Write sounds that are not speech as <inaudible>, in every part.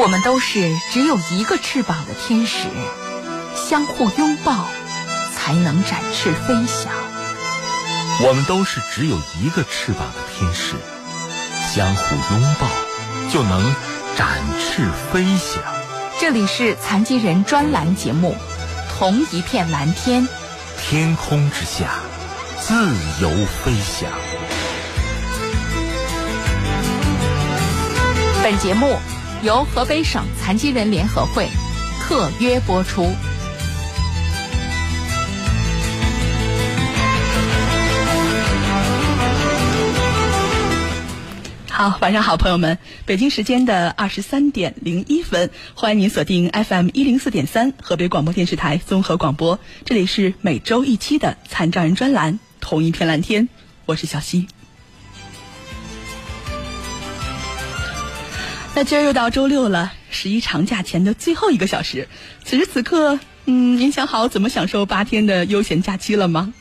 我们都是只有一个翅膀的天使，相互拥抱才能展翅飞翔。我们都是只有一个翅膀的天使，相互拥抱就能展翅飞翔。这里是残疾人专栏节目《同一片蓝天》，天空之下自由飞翔。本节目由河北省残疾人联合会特约播出。好，晚上好，朋友们！北京时间的二十三点零一分，欢迎您锁定 FM 一零四点三河北广播电视台综合广播，这里是每周一期的残障人专栏《同一片蓝天》，我是小溪。那今儿又到周六了，十一长假前的最后一个小时，此时此刻，嗯，您想好怎么享受八天的悠闲假期了吗？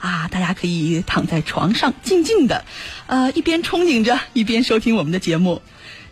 啊，大家可以躺在床上静静的，呃，一边憧憬着，一边收听我们的节目。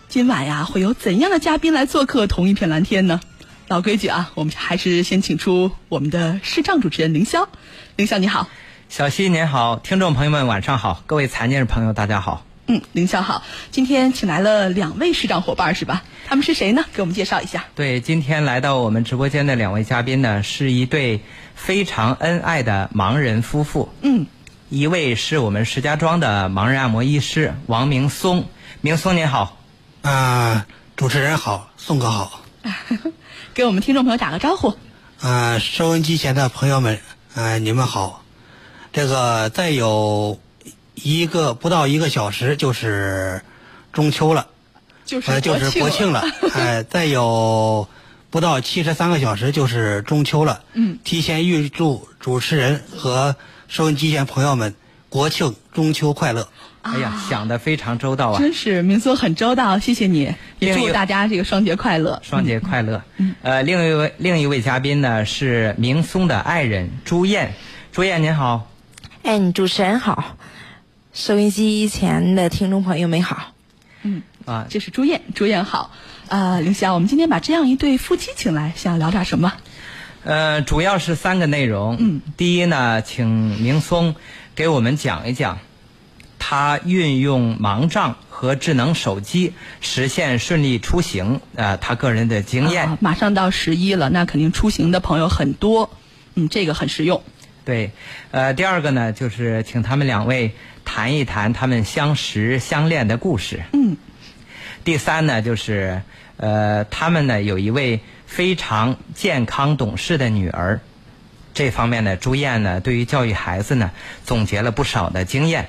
今晚呀，会有怎样的嘉宾来做客同一片蓝天呢？老规矩啊，我们还是先请出我们的视障主持人凌霄。凌霄你好，小溪您好，听众朋友们晚上好，各位残疾人朋友大家好。嗯，凌霄好，今天请来了两位市长伙伴是吧？他们是谁呢？给我们介绍一下。对，今天来到我们直播间的两位嘉宾呢，是一对非常恩爱的盲人夫妇。嗯，一位是我们石家庄的盲人按摩医师王明松，明松您好。啊，主持人好，宋哥好。<laughs> 给我们听众朋友打个招呼。啊，收音机前的朋友们，啊，你们好。这个再有一个不到一个小时就是中秋了，就是呃，就是国庆了。<laughs> 哎，再有不到七十三个小时就是中秋了。嗯，提前预祝主持人和收音机前朋友们国庆中秋快乐。哎呀，想的非常周到啊！真是明松很周到，谢谢你，也祝大家这个双节快乐。双节快乐。呃，另一位另一位嘉宾呢是明松的爱人朱燕，朱燕您好。哎，你主持人好，收音机前的听众朋友们好。嗯，啊，这是朱燕，朱燕好。呃，林霞，我们今天把这样一对夫妻请来，想聊点什么？呃，主要是三个内容。嗯，第一呢，请明松给我们讲一讲他运用盲杖和智能手机实现顺利出行，呃，他个人的经验。啊马上到十一了，那肯定出行的朋友很多。嗯，这个很实用。对，呃，第二个呢，就是请他们两位谈一谈他们相识相恋的故事。嗯，第三呢，就是呃，他们呢有一位非常健康懂事的女儿，这方面呢，朱燕呢对于教育孩子呢总结了不少的经验，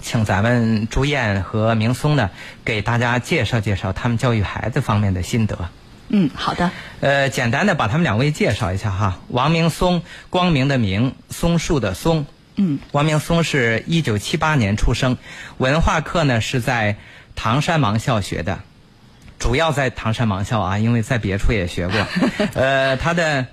请咱们朱燕和明松呢给大家介绍介绍他们教育孩子方面的心得。嗯，好的。呃，简单的把他们两位介绍一下哈。王明松，光明的明，松树的松。嗯，王明松是一九七八年出生，文化课呢是在唐山盲校学的，主要在唐山盲校啊，因为在别处也学过。<laughs> 呃，他的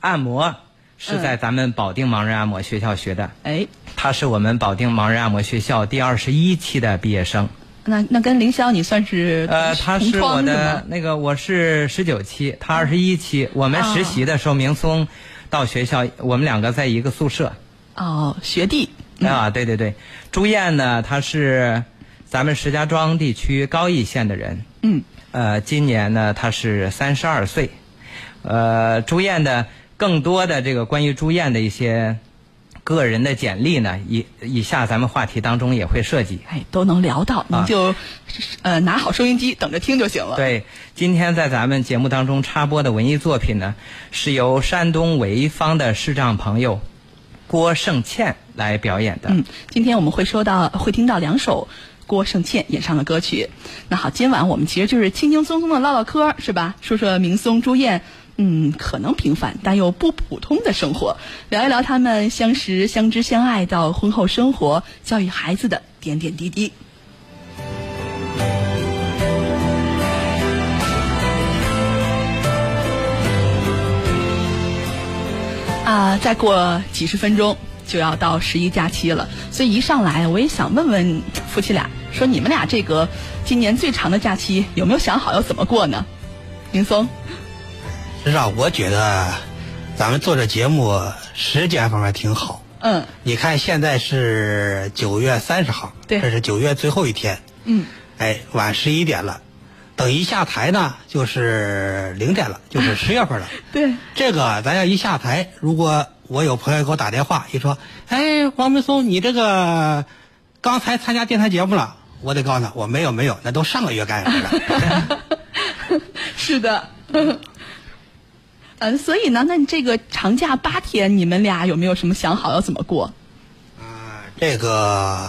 按摩是在咱们保定盲人按摩学校学的，哎，他是我们保定盲人按摩学校第二十一期的毕业生。那那跟凌霄你算是呃，他是我的那个，我是十九期，他二十一期。我们实习的时候，明松到学校，我们两个在一个宿舍。哦，学弟。啊，对对对，朱燕呢，她是咱们石家庄地区高邑县的人。嗯，呃，今年呢，她是三十二岁。呃，朱燕的更多的这个关于朱燕的一些个人的简历呢，以以下咱们话题当中也会涉及。哎，都能聊到，您就、呃拿好收音机等着听就行了。，对，今天在咱们节目当中插播的文艺作品呢，是由山东潍坊的视障朋友郭胜倩来表演的。嗯，今天我们会收到会听到两首郭胜倩演唱的歌曲。那好，今晚我们其实就是轻轻松松的唠唠嗑，是吧？说说明松、朱燕，嗯，可能平凡但又不普通的生活，聊一聊他们相识、相知、相爱到婚后生活、教育孩子的点点滴滴。啊，再过几十分钟就要到十一假期了，所以一上来我也想问问夫妻俩，说你们俩这个今年最长的假期有没有想好要怎么过呢？林松，实际上我觉得咱们做这节目时间方面挺好。嗯你看现在是九月三十号，对这是九月最后一天，嗯，哎，晚十一点了。等一下台呢，就是零点了，<laughs> 就是十月份了。<laughs> 对，这个咱要一下台，如果我有朋友给我打电话，一说，哎，王明松，你这个刚才参加电台节目了，我得告诉他，我没有没有，那都上个月干的了。<laughs> 是的。嗯，所以呢，那你这个长假八天，你们俩有没有什么想好要怎么过？啊这个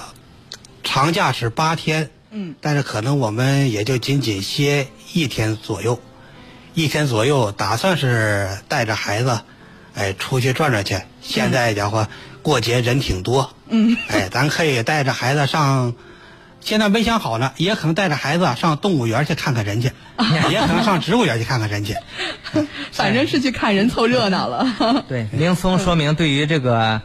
长假是八天，嗯，但是可能我们也就仅仅歇一天左右，一天左右，打算是带着孩子，哎，出去转转去。现在家伙过节人挺多，嗯，哎，<laughs> 咱可以带着孩子上，现在没想好呢，也可能带着孩子上动物园去看看人去，<laughs> 也可能上植物园去看看人去。<laughs> 反正是去看人凑热闹了。对，明松说明对于这个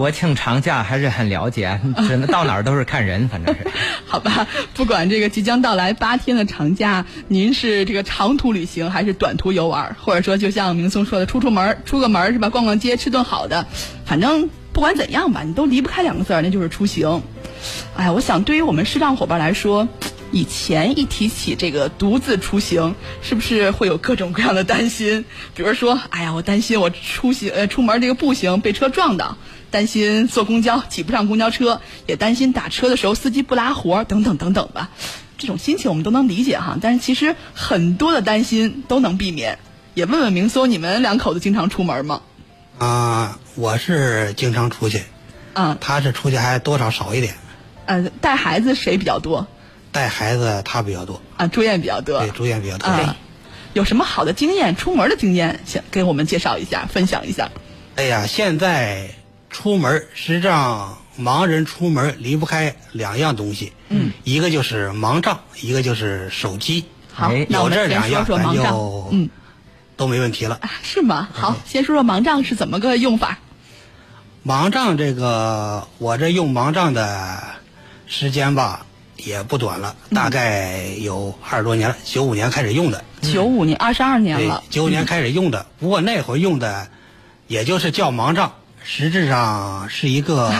国庆长假还是很了解，<laughs> 只能到哪儿都是看人，反正是。<laughs> 好吧，不管这个即将到来八天的长假，您是这个长途旅行还是短途游玩，或者说就像明松说的，出出门儿出个门儿是吧？逛逛街，吃顿好的，反正不管怎样吧，你都离不开两个字儿，那就是出行。哎呀，我想对于我们视障伙伴来说，以前一提起这个独自出行，是不是会有各种各样的担心？比如说，哎呀，我担心我出行呃出门这个步行被车撞到，担心坐公交挤不上公交车，也担心打车的时候司机不拉活儿，等等等等吧。这种心情我们都能理解哈，但是其实很多的担心都能避免。也问问明松，你们两口子经常出门吗？啊、我是经常出去，嗯、他是出去还多少少一点，呃，带孩子谁比较多？带孩子他比较多，啊，住院比较多。对，住院比较多。啊，有什么好的经验，出门的经验，想给我们介绍一下，分享一下。哎呀，现在出门实际上盲人出门离不开两样东西，嗯，一个就是盲杖，一个就是手机，好有这两样咱。就嗯，都没问题了。啊，是吗？好，先说说盲杖是怎么个用法。盲杖这个，我这用盲杖的时间吧也不短了，大概有二十多年了，九五年开始用的，九五年，二十二年对了，。九五年开始用的。不过那会儿用的，也就是叫盲杖，实质上是一个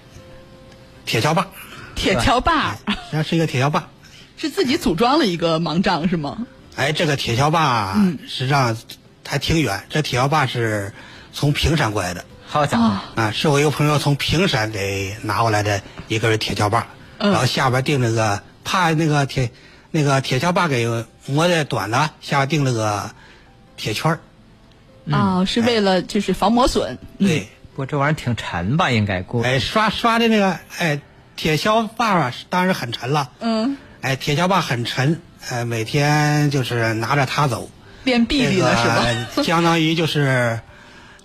<laughs> 铁锹把，铁锹把实际上是一个铁锹把。是自己组装了一个盲杖是吗？哎，这个铁锹把实际上还挺远，这铁锹把是从平山过来的。好家伙，啊，啊，是我一个朋友从平山给拿过来的一根铁锹把，嗯。然后下边钉了个，怕那个铁那个铁锹把给磨的短了，下边钉了个铁圈儿啊，是为了就是防磨损。嗯对，不过这玩意儿挺沉吧？应该估。哎，刷刷的那个哎，铁锹把啊，当然很沉了，嗯，哎，铁锹把很沉，呃，每天就是拿着它走，练臂力了是吧？<laughs> 相当于就是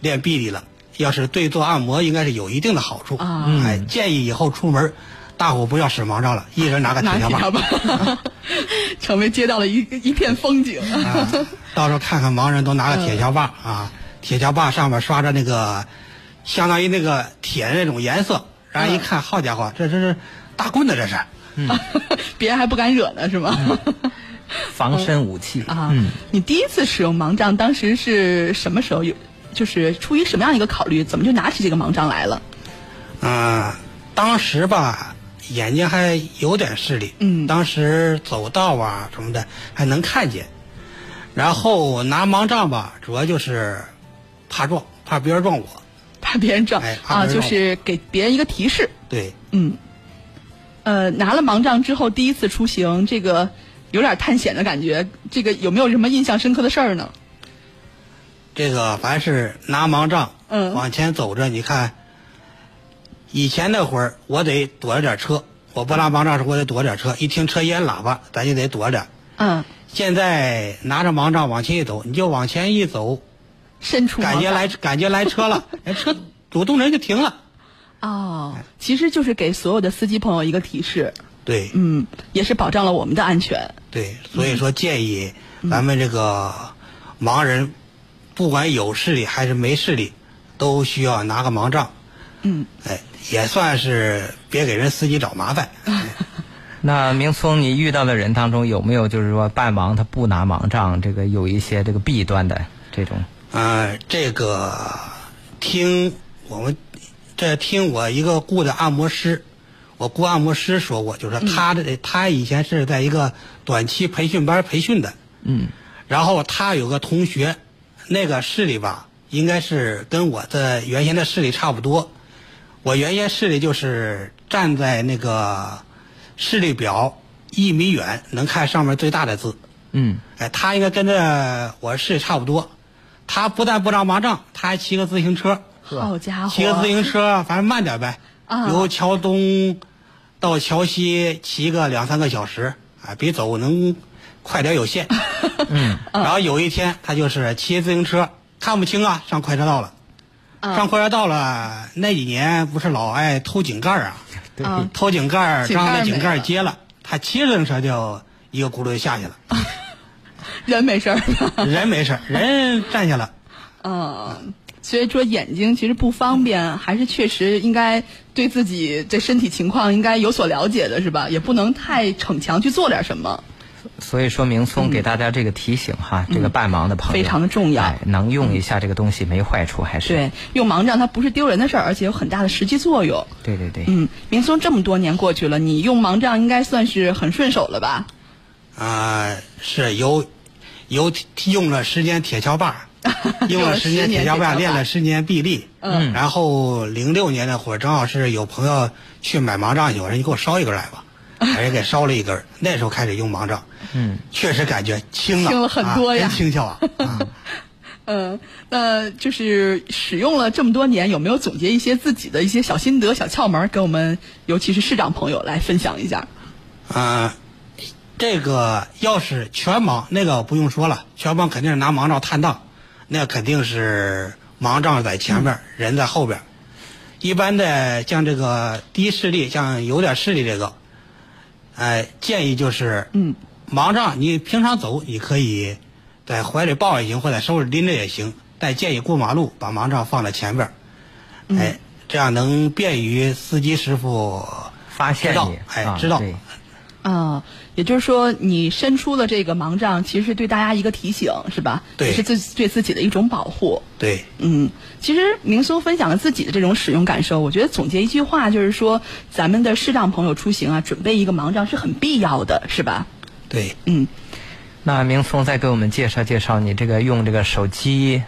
练臂力了。要是对做按摩，应该是有一定的好处。啊哎，建议以后出门，大伙不要使盲杖了，一人拿个铁锹锹把。<laughs> 成为街道的一一片风景。<laughs> 啊，到时候看看盲人都拿个铁锹把啊，铁锹把上面刷着那个，相当于那个铁的那种颜色，然后一看，好家伙，这这是大棍子，这是。<laughs> 别人还不敢惹呢，是吗？防身武器啊，你第一次使用盲杖，当时是什么时候？有就是出于什么样一个考虑？怎么就拿起这个盲杖来了？嗯，当时吧，眼睛还有点视力，嗯当时走道啊什么的还能看见，然后拿盲杖吧，主要就是怕撞，怕别人撞我，怕别人撞、啊，就是给别人一个提示。对，嗯，呃，拿了盲杖之后，第一次出行，这个有点探险的感觉。这个有没有什么印象深刻的事儿呢？这个凡是拿盲杖，嗯往前走着，你看，以前那会儿我得躲着点车，我不拉盲杖时候我得躲着点车，一听车烟喇叭，咱就得躲着点。嗯，现在拿着盲杖往前一走，你就往前一走，伸出感觉来感觉来车了，<laughs> 哎，车主动人就停了。哦，其实就是给所有的司机朋友一个提示，对，嗯，也是保障了我们的安全。对，所以说建议嗯咱们这个盲人，不管有视力还是没视力，都需要拿个盲杖。嗯，哎，也算是别给人司机找麻烦。<laughs> 那明聪，你遇到的人当中有没有就是说办盲他不拿盲杖，这个有一些这个弊端的这种？呃，这个听我们这听我一个雇的按摩师，我雇按摩师说过，就是说他的、他以前是在一个短期培训班培训的，嗯，然后他有个同学，那个视力吧，应该是跟我的原先的视力差不多。我原先视力就是站在那个视力表一米远能看上面最大的字，嗯，哎，他应该跟着我视力差不多。他不但不让盲杖，他还骑个自行车，好家伙，骑个自行车，反正慢点呗。<laughs> 啊由桥东到桥西骑个两三个小时，啊，比走能快点有限。<laughs> 嗯。然后有一天，他就是骑自行车，看不清啊，上快车道了。啊上快车道了，那几年不是老爱偷井盖啊？对，啊偷井盖，井盖让那井盖接了，他骑自行车就一个轱辘就下去了，<laughs> 人没事儿。人没事儿，人站下了。<laughs> 嗯，所以说眼睛其实不方便，还是确实应该对自己这身体情况应该有所了解的，是吧？也不能太逞强去做点什么。所以说明松给大家这个提醒哈，这个半盲的朋友非常的重要。哎能用一下这个东西没坏处，还是。对，用盲杖它不是丢人的事儿，而且有很大的实际作用。对对对，嗯，明松这么多年过去了，你用盲杖应该算是很顺手了吧？啊、是有有用了十年铁锹把，<laughs> 用了十年铁锹把，练了十年臂力。嗯。然后零六年那会儿，正好是有朋友去买盲杖去，我说你给我捎一根来吧，把 <laughs> 人给烧了一根。那时候开始用盲杖，嗯，确实感觉轻了，轻了很多呀轻巧啊。<laughs> 啊嗯，那就是使用了这么多年，有没有总结一些自己的一些小心得、小窍门儿，给我们，尤其是市长朋友来分享一下？啊、这个要是全盲，那个不用说了，全盲肯定是拿盲杖探档，那肯定是盲杖在前面，人在后边。一般的像这个低视力，像有点视力这个，哎、建议就是，嗯，盲杖你平常走你可以在怀里抱也行，或者手里拎着也行，但建议过马路把盲杖放在前边，哎，这样能便于司机师傅发现知道你，哎啊知道对啊，也就是说，你伸出了这个盲杖，其实是对大家一个提醒，是吧？对也是对对自己的一种保护。对。嗯，其实明松分享了自己的这种使用感受，我觉得总结一句话就是说，咱们的视障朋友出行啊，准备一个盲杖是很必要的，是吧？对，嗯，那明松再给我们介绍介绍你这个用这个手机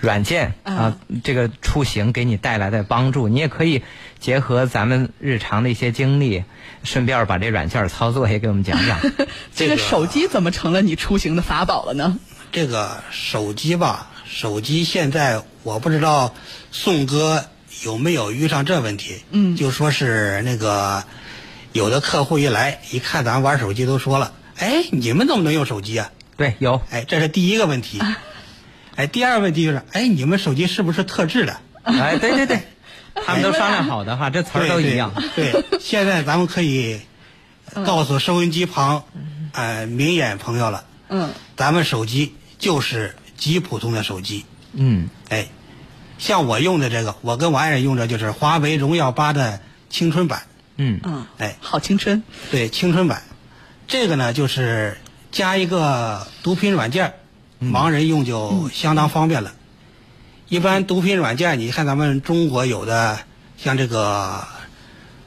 软件嗯啊，这个出行给你带来的帮助，你也可以结合咱们日常的一些经历，顺便把这软件操作也给我们讲讲。<laughs> 这这个个手机怎么成了你出行的法宝了呢？这个手机吧，手机现在我不知道宋哥有没有遇上这问题。嗯就说是那个有的客户一来一看咱玩手机，都说了：“哎，你们怎么能用手机啊对，有？”哎，这是第一个问题。<laughs> 哎，第二个问题就是：哎，你们手机是不是特制的？哎，对对对，他们都商量好的哈，这词儿都一样。对。对，现在咱们可以告诉收音机旁呃明眼朋友了，嗯，咱们手机就是极普通的手机。嗯，哎，像我用的这个，我跟我爱人用的就是华为荣耀八的青春版。嗯嗯，哎，好青春。对，青春版，这个呢就是加一个读屏软件，盲人用就相当方便了。一般毒品软件，你看咱们中国有的，像这个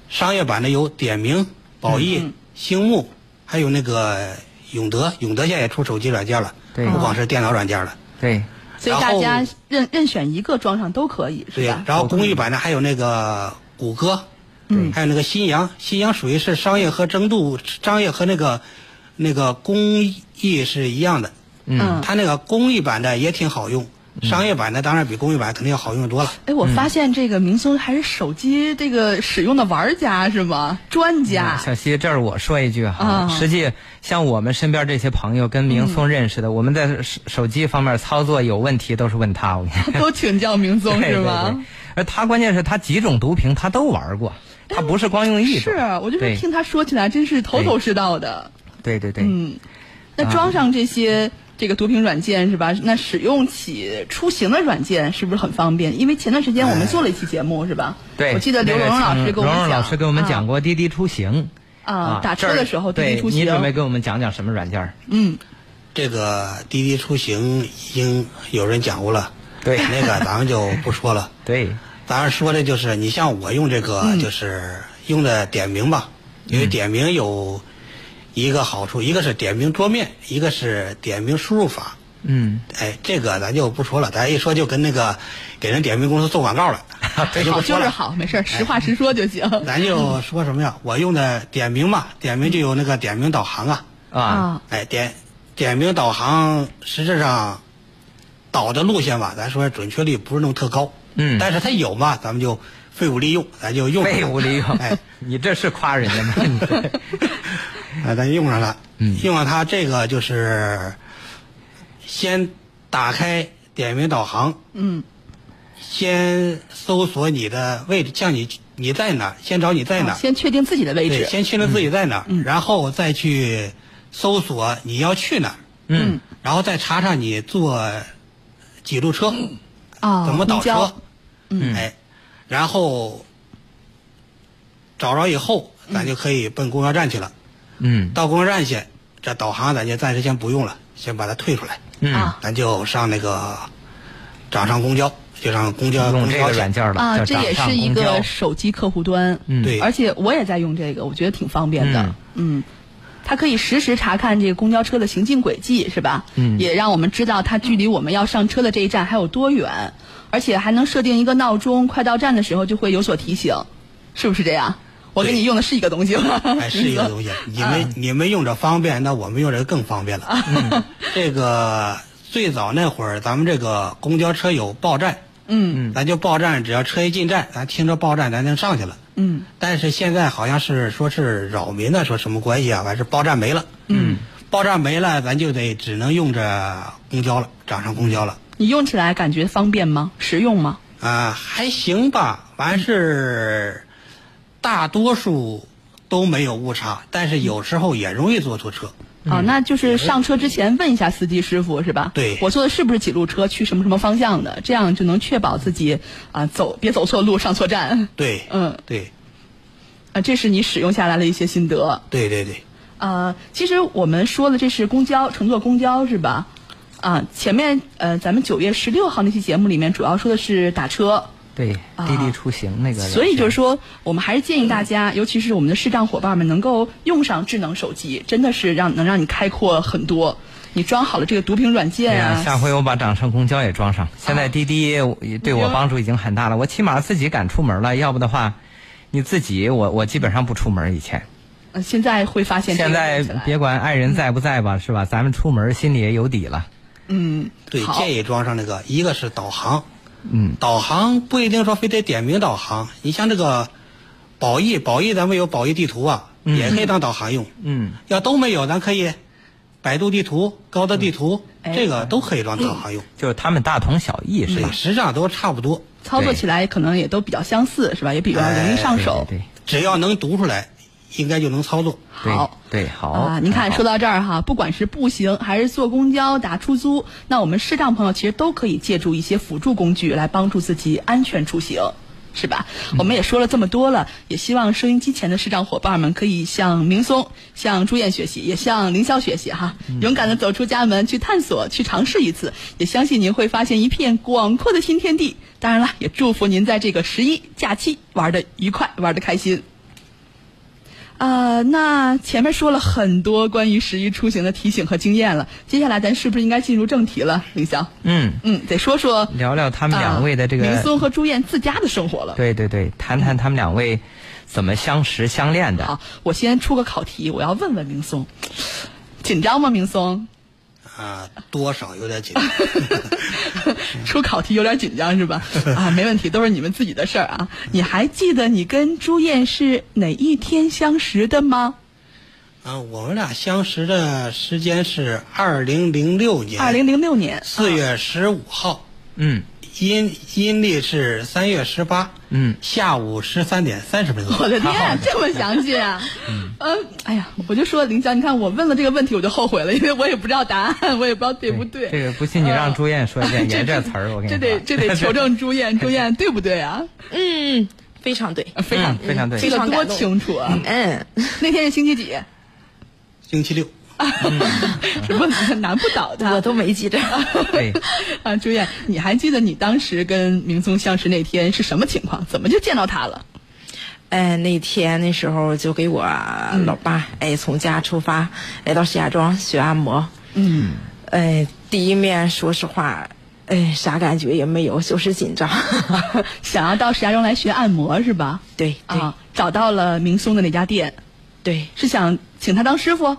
商业版的有点名、宝益、星目，还有那个永德，永德现在也出手机软件了，对。不光是电脑软件了。对，所以大家任任选一个装上都可以，是对吧，？然后公益版的还有那个谷歌，嗯还有那个新阳，新阳属于是商业和争度，商业和那个那个公益是一样的。嗯。它那个公益版的也挺好用，商业版的当然比工业版肯定要好用多了。哎，我发现这个明松还是手机这个使用的玩家是吗？专家。小西，这儿我说一句哈，啊实际像我们身边这些朋友跟明松认识的，我们在手手机方面操作有问题都是问他，我跟你 <laughs> 都请教明松 <laughs> 是吗？而他关键是他几种毒屏他都玩过，他不是光用一种。是，我就是听他说起来真是头头是道的。对对对，嗯，那装上这些这个读屏软件是吧？那使用起出行的软件是不是很方便？因为前段时间我们做了一期节目是吧？对，我记得刘那个荣荣老师跟我们讲，老师给我们讲啊过滴滴出行。啊，打车的时候滴滴出行，你准备给我们讲讲什么软件？嗯这个滴滴出行已经有人讲过了，对那个咱们就不说了。<laughs> 对，咱说的就是，你像我用这个，嗯就是用的点名吧，因为点名有一个好处，一个是点名桌面，一个是点名输入法。嗯，哎，这个咱就不说了，咱一说就跟那个给人点名公司做广告 <laughs> 了，好。就是好，没事儿，实话实说就行。<laughs> 咱就说什么呀？<laughs> 我用的点名嘛，点名就有那个点名导航啊。啊，哎，点点名导航实质上导的路线吧，咱说准确率不是那么特高。嗯但是它有嘛，咱们就废物利用，咱就用废物利用，哎，你这是夸人家吗？啊，咱用上了。嗯。用上它这个就是先打开点名导航，嗯。先搜索你的位置，像你你在哪儿，先找你在哪先确定自己的位对，置。先确定自己在哪儿，嗯。然后再去搜索你要去哪儿，嗯。然后再查查你坐几路车，啊，怎么倒车，哎，然后找着以后，咱就可以奔公交站去了。嗯到公交站去，这导航咱就暂时先不用了，先把它退出来，嗯，啊咱就上那个掌上公交，就上公交用这个公交软件了啊，这也是一个手机客户端。嗯对而且我也在用这个，我觉得挺方便的。嗯嗯，它可以实时查看这个公交车的行进轨迹，是吧？嗯也让我们知道它距离我们要上车的这一站还有多远，而且还能设定一个闹钟，快到站的时候就会有所提醒，是不是这样？我给你用的是一个东西吗？哎，<laughs> 是一个东西。你们、你们用着方便，那我们用着更方便了。嗯，<laughs> 这个最早那会儿，咱们这个公交车有报站，嗯咱就报站，只要车一进站，咱听着报站，咱就上去了。嗯但是现在好像是说是扰民的，说什么关系啊？反正报站没了。嗯，报站没了，咱就得只能用着公交了，掌上公交了。你用起来感觉方便吗？实用吗？啊，还行吧，完事大多数都没有误差，但是有时候也容易坐错车。啊，那就是上车之前问一下司机师傅是吧？对我坐的是不是几路车，去什么什么方向的，这样就能确保自己啊走别走错路，上错站。对，嗯，对，啊，这是你使用下来的一些心得。对对对，呃，其实我们说的这是公交，乘坐公交是吧？啊，前面呃，咱们九月十六号那期节目里面主要说的是打车，对，啊滴滴出行那个所以就是说，我们还是建议大家，尤其是我们的视障伙伴们，能够用上智能手机，真的是让能让你开阔很多。你装好了这个读屏软件啊，下回我把掌上公交也装上。现在滴滴对我帮助已经很大了，我起码自己敢出门了。要不的话，你自己我我基本上不出门。以前，呃现在会发现现在别管爱人在不在吧，是吧？咱们出门心里也有底了。嗯，对，建议装上那个，一个是导航，嗯，导航不一定说非得点名导航，你像这个宝益，宝益咱们有宝益地图啊，嗯也可以当导航用。嗯，要都没有，咱可以百度地图、高德地图，哎这个都可以当导航用。就是他们大同小异，是，吧？实际上都差不多，操作起来可能也都比较相似，是吧？也比较容易上手。对只要能读出来，应该就能操作。好。对对，好啊，您看，说到这儿哈，不管是步行还是坐公交、打出租，那我们视障朋友其实都可以借助一些辅助工具来帮助自己安全出行。是吧？我们也说了这么多了，也希望收音机前的视障伙伴们可以向明松、向朱燕学习，也向凌霄学习哈，勇敢的走出家门去探索、去尝试一次，也相信您会发现一片广阔的新天地。当然了，也祝福您在这个十一假期玩的愉快，玩的开心。啊、那前面说了很多关于十一出行的提醒和经验了，接下来咱是不是应该进入正题了，凌霄？嗯，嗯，得说说聊聊他们两位的这个呃明松和朱燕自家的生活了。对对对，谈谈他们两位怎么相识相恋的。好，我先出个考题，我要问问明松，紧张吗？明松，啊，多少有点紧张。<laughs> 出考题有点紧张是吧？啊，没问题，都是你们自己的事儿啊。你还记得你跟朱燕是哪一天相识的吗？啊，我们俩相识的时间是二零零六年二零零六年四月十五号，嗯阴阴历是三月十八，嗯，下午十三点三十分。我的天、啊，这么详细啊！<laughs> 嗯，哎呀，我就说林江，你看我问了这个问题，我就后悔了，因为我也不知道答案，我也不知道对不对。这个不信你让朱燕说一遍，<laughs> 这也这词儿，我跟你说。这得这得求证朱燕，<laughs> 朱燕对不对啊？嗯，非常对。非常、嗯非常对记得多非常感动清楚啊！嗯，那天是星期几？星期六，<laughs> 什么难不倒他？我都没记着。对，<laughs> 啊，朱燕，你还记得你当时跟明松相识那天是什么情况？怎么就见到他了？哎，那天那时候就给我老爸哎从家出发来到石家庄学按摩。嗯，哎，第一面说实话，哎啥感觉也没有，就是紧张。<laughs> 想要到石家庄来学按摩是吧？对对、啊，找到了明松的那家店，对，是想请他当师傅？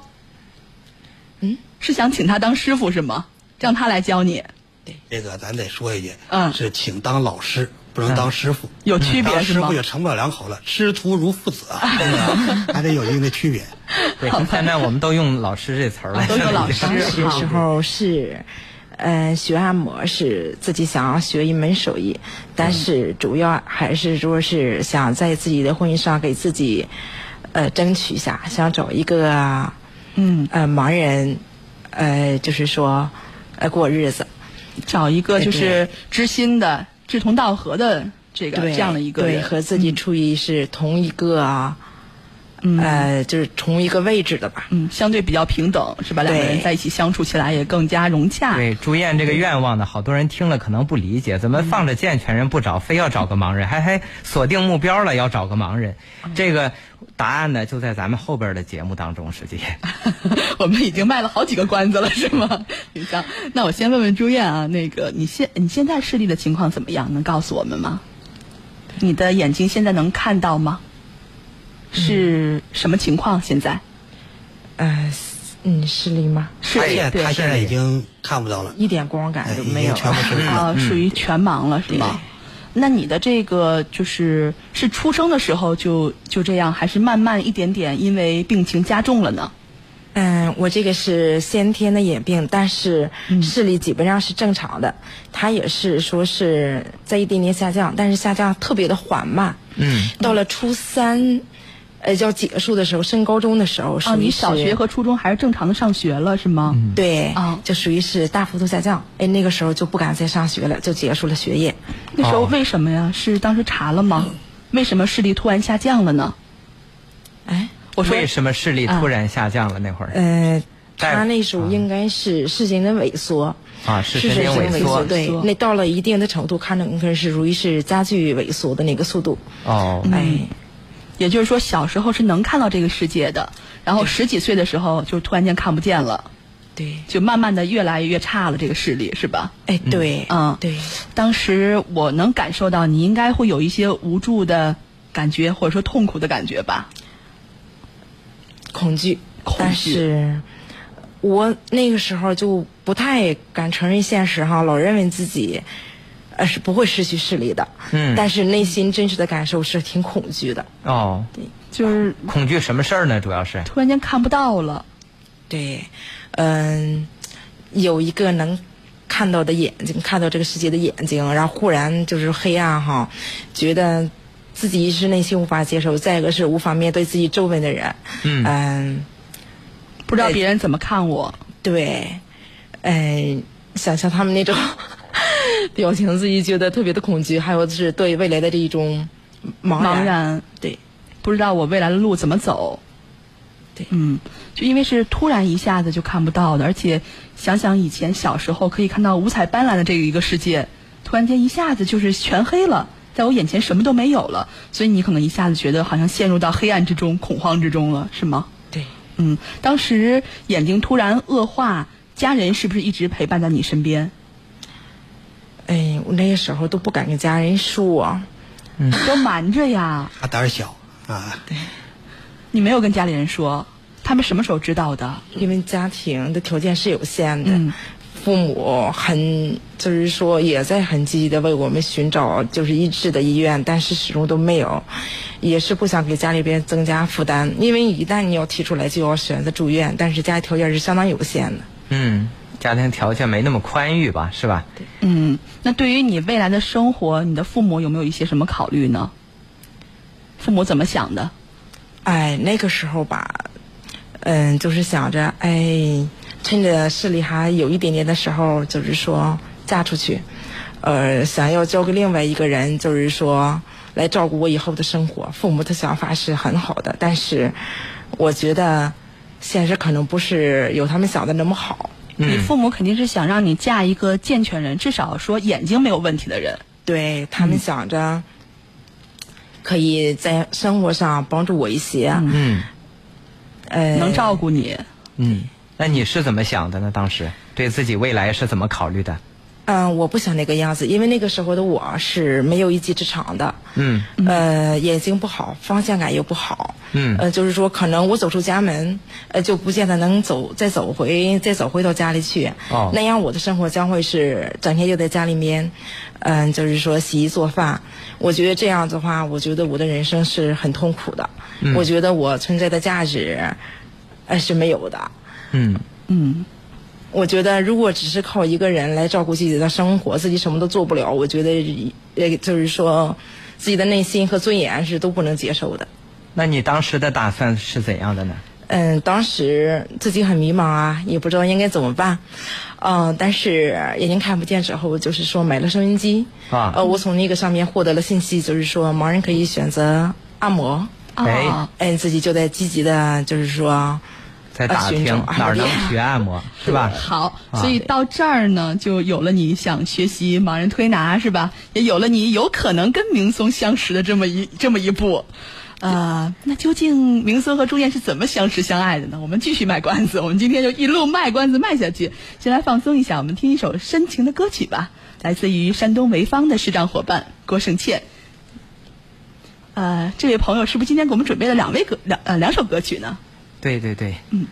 嗯，是想请他当师傅是吗？让他来教你，对这个咱得说一句，嗯是请当老师，不能当师傅。有区别是吗当师傅？也成不了两口了，师徒如父子啊，这个 <laughs> 还得有一定的区别。<laughs> 对，现在我们都用老师这词儿了，都 <laughs> 有老师当时的时候是，呃，学按摩是自己想要学一门手艺，但是主要还是说是想在自己的婚姻上给自己，呃，争取一下，想找一个，嗯，呃，盲人，呃，就是说，呃，过日子。找一个就是知心的、志同道合的这个对这样的一个对，人，和自己处于是同一个，嗯呃，就是同一个位置的吧。嗯，相对比较平等是吧？两个人在一起相处起来也更加融洽。对，朱燕这个愿望呢，好多人听了可能不理解，怎么放着健全人不找，非要找个盲人，还还锁定目标了要找个盲人？这个答案呢，就在咱们后边的节目当中，实际。<laughs> 我们已经卖了好几个关子了，<laughs> 是吗？行，那我先问问朱燕啊，那个你现你现在视力的情况怎么样？能告诉我们吗？你的眼睛现在能看到吗？是什么情况？现在呃，嗯，视力吗？视力他现对他现在已经看不到了，一点光感都没有。啊，属于全盲了，是吗？那你的这个就是是出生的时候就就这样，还是慢慢一点点因为病情加重了呢？嗯，我这个是先天的眼病，但是视力基本上是正常的。它也是说是在一点点下降，但是下降特别的缓慢。嗯，到了初三，呃，要结束的时候，升高中的时候，啊，属于你小学和初中还是正常的上学了，是吗？对，啊就属于是大幅度下降。哎，那个时候就不敢再上学了，就结束了学业。那时候哦为什么呀？是当时查了吗？为什么视力突然下降了呢？哎，我说为什么视力突然下降了？那会儿呃，他那时候应该是视神经萎缩。啊，视神经萎萎缩。对，那到了一定的程度，看着应该是属于是加剧萎缩的那个速度。哦，哎，也就是说小时候是能看到这个世界的，然后十几岁的时候就突然间看不见了，对，就慢慢的越来越差了，这个视力是吧？哎，对，嗯。对，当时我能感受到你应该会有一些无助的感觉，或者说痛苦的感觉吧？恐惧，恐惧。但是我那个时候就不太敢承认现实哈，老认为自己呃是不会失去视力的。嗯但是内心真实的感受是挺恐惧的。哦，对就是恐惧什么事儿呢？主要是突然间看不到了，对，嗯，有一个能看到的眼睛，看到这个世界的眼睛，然后忽然就是黑暗哈，觉得自己一是内心无法接受，再一个是无法面对自己周围的人。嗯嗯，不知道别人怎么看我。对，嗯，想象他们那种 <laughs> 表情，自己觉得特别的恐惧，还有就是对未来的这一种茫然。茫然，对，不知道我未来的路怎么走。对嗯，就因为是突然一下子就看不到的，而且想想以前小时候可以看到五彩斑斓的这一个世界，突然间一下子就是全黑了，在我眼前什么都没有了，所以你可能一下子觉得好像陷入到黑暗之中、恐慌之中了，是吗？对，嗯，当时眼睛突然恶化，家人是不是一直陪伴在你身边？哎，我那个时候都不敢跟家人说。都瞒着呀，他胆儿小。啊，对。你没有跟家里人说，他们什么时候知道的？因为家庭的条件是有限的，嗯。父母很就是说也在很积极的为我们寻找就是医治的医院，但是始终都没有，也是不想给家里边增加负担，因为一旦你要提出来就要选择住院，但是家里条件是相当有限的。嗯，家庭条件没那么宽裕吧，是吧？嗯，那对于你未来的生活，你的父母有没有一些什么考虑呢？父母怎么想的？哎，那个时候吧，嗯，就是想着，哎，趁着视力还有一点点的时候，就是说嫁出去，呃，想要交给另外一个人，就是说来照顾我以后的生活。父母的想法是很好的，但是我觉得现实可能不是有他们想的那么好。你父母肯定是想让你嫁一个健全人，至少说眼睛没有问题的人。对他们想着可以在生活上帮助我一些，嗯呃，能照顾你。嗯，那你是怎么想的呢？当时对自己未来是怎么考虑的？嗯，我不想那个样子，因为那个时候的我是没有一技之长的，嗯。呃，眼睛不好，方向感又不好，嗯。呃，就是说可能我走出家门，呃，就不见得能走再走回再走回到家里去，哦。那样我的生活将会是整天就在家里面，嗯、就是说洗衣做饭，我觉得这样的话，我觉得我的人生是很痛苦的，嗯。我觉得我存在的价值，呃，是没有的。嗯。嗯，我觉得，如果只是靠一个人来照顾自己的生活，自己什么都做不了，我觉得，呃，就是说，自己的内心和尊严是都不能接受的。那你当时的打算是怎样的呢？嗯，当时自己很迷茫啊，也不知道应该怎么办。嗯、但是眼睛看不见之后，就是说买了收音机。啊呃，我从那个上面获得了信息，就是说盲人可以选择按摩。哎哦，嗯，自己就在积极的，就是说，在打听哪儿能学按摩，<laughs> 是吧？好，啊所以到这儿呢，就有了你想学习盲人推拿是吧？也有了你有可能跟明松相识的这么一这么一步。呃，那究竟明松和朱燕是怎么相识相爱的呢？我们继续卖关子，我们今天就一路卖关子卖下去。先来放松一下，我们听一首深情的歌曲吧，来自于山东潍坊的视障伙伴郭胜倩。呃，这位朋友是不是今天给我们准备了两位歌两呃两首歌曲呢？对对对，嗯。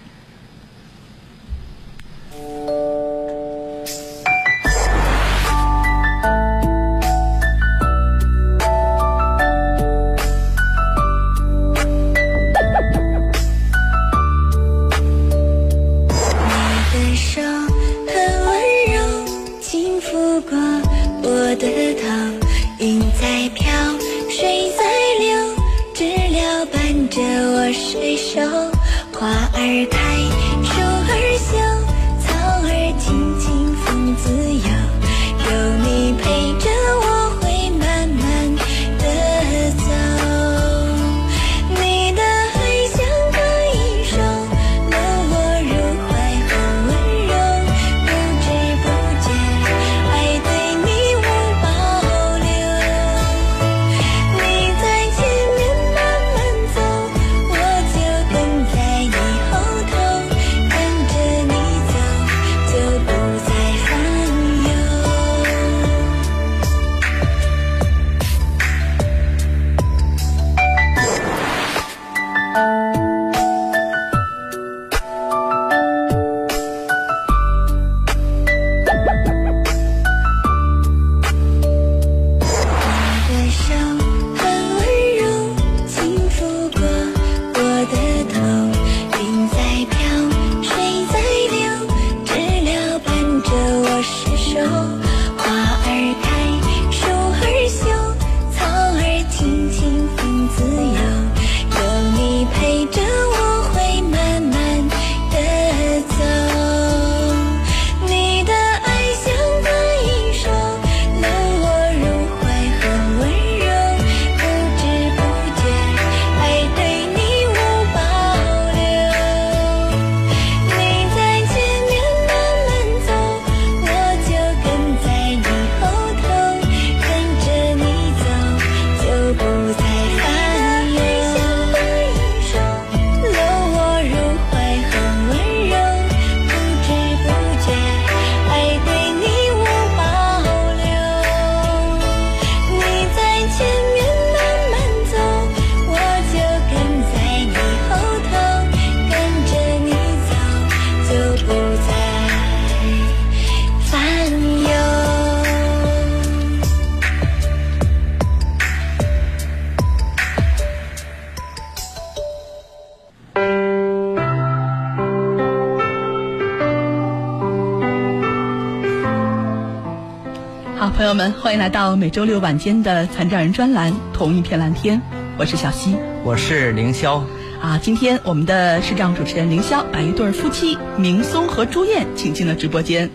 迎来到每周六晚间的残障人专栏《同一片蓝天》，我是小溪。我是凌霄。啊，今天我们的视障主持人凌霄把一对儿夫妻明松和朱燕请进了直播间。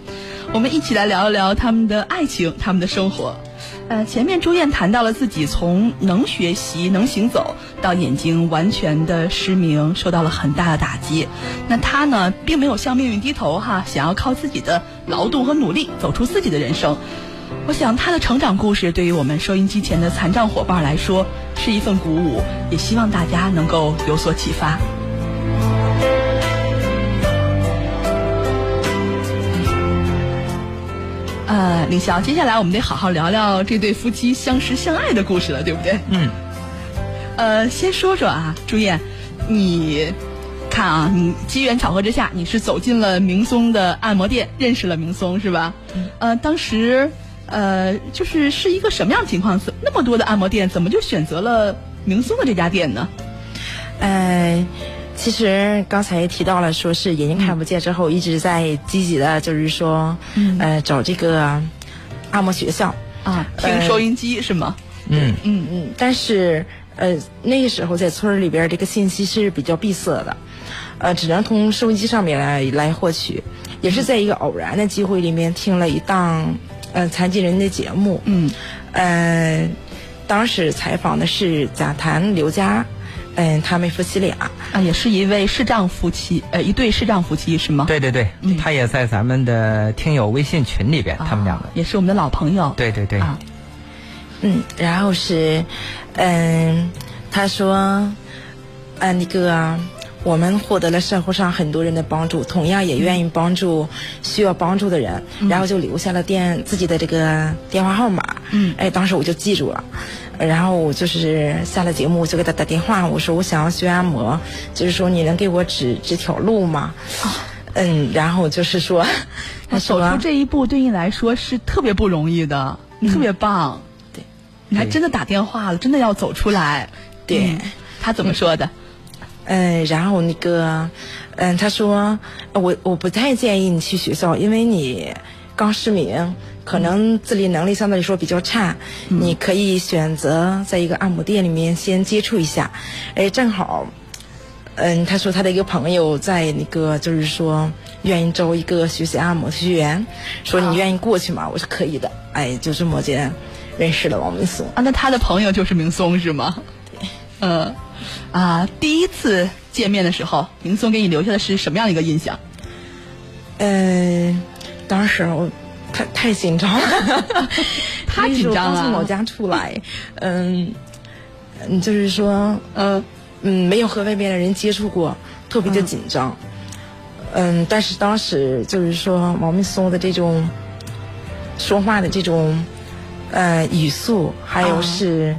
我们一起来聊一聊他们的爱情，他们的生活。呃，前面朱燕谈到了自己从能学习、能行走到眼睛完全的失明，受到了很大的打击。那她呢，并没有向命运低头哈，想要靠自己的劳动和努力走出自己的人生。我想他的成长故事对于我们收音机前的残障伙伴来说是一份鼓舞，也希望大家能够有所启发。呃，李潇，接下来我们得好好聊聊这对夫妻相识相爱的故事了，对不对？嗯。呃，先说说啊，朱燕，你看啊，你机缘巧合之下，你是走进了明松的按摩店，认识了明松是吧？嗯。呃，当时呃，就是是一个什么样的情况？那么多的按摩店，怎么就选择了明松的这家店呢？呃，其实刚才提到了，说是眼睛看不见之后，一直在积极的，就是说，呃，找这个按摩学校啊，听呃收音机是吗？嗯嗯嗯，但是呃那个时候在村儿里边儿这个信息是比较闭塞的，呃，只能从收音机上面来来获取，也是在一个偶然的机会里面听了一档呃残疾人的节目，嗯，呃，当时采访的是贾谭、刘佳，嗯、他们夫妻俩，啊，也是一位视障夫妻，呃，一对视障夫妻是吗？对对对，他也在咱们的听友微信群里边，啊，他们两个。也是我们的老朋友。对对对，啊，嗯，然后是，嗯，他说，啊，那个我们获得了社会上很多人的帮助，同样也愿意帮助需要帮助的人，然后就留下了电自己的这个电话号码。嗯哎，当时我就记住了。然后我就是下了节目，我就给他打电话，我说我想要学按摩，就是说你能给我指指条路吗？嗯，然后就是说，<laughs> 他走出这一步对你来说是特别不容易的，你特别棒。对，你还真的打电话了，真的要走出来。对嗯他怎么说的？嗯，然后那个，嗯，他说我我不太建议你去学校，因为你刚失明，可能自理能力相对来说比较差，你可以选择在一个按摩店里面先接触一下。哎，正好，嗯，他说他的一个朋友在那个就是说愿意招一个学习按摩学员，说你愿意过去吗？我说可以的。哎，就这么间认识了王明松。啊，那他的朋友就是明松是吗？对 <laughs> 嗯，啊，第一次见面的时候，明松给你留下的是什么样的一个印象？呃，当时我太太紧张了，<laughs> 他紧张啊那时候刚从老家出来，嗯，嗯，就是说，呃嗯，没有和外边的人接触过，特别的紧张。嗯，但是当时就是说王明松的这种说话的这种呃语速，还有啊是、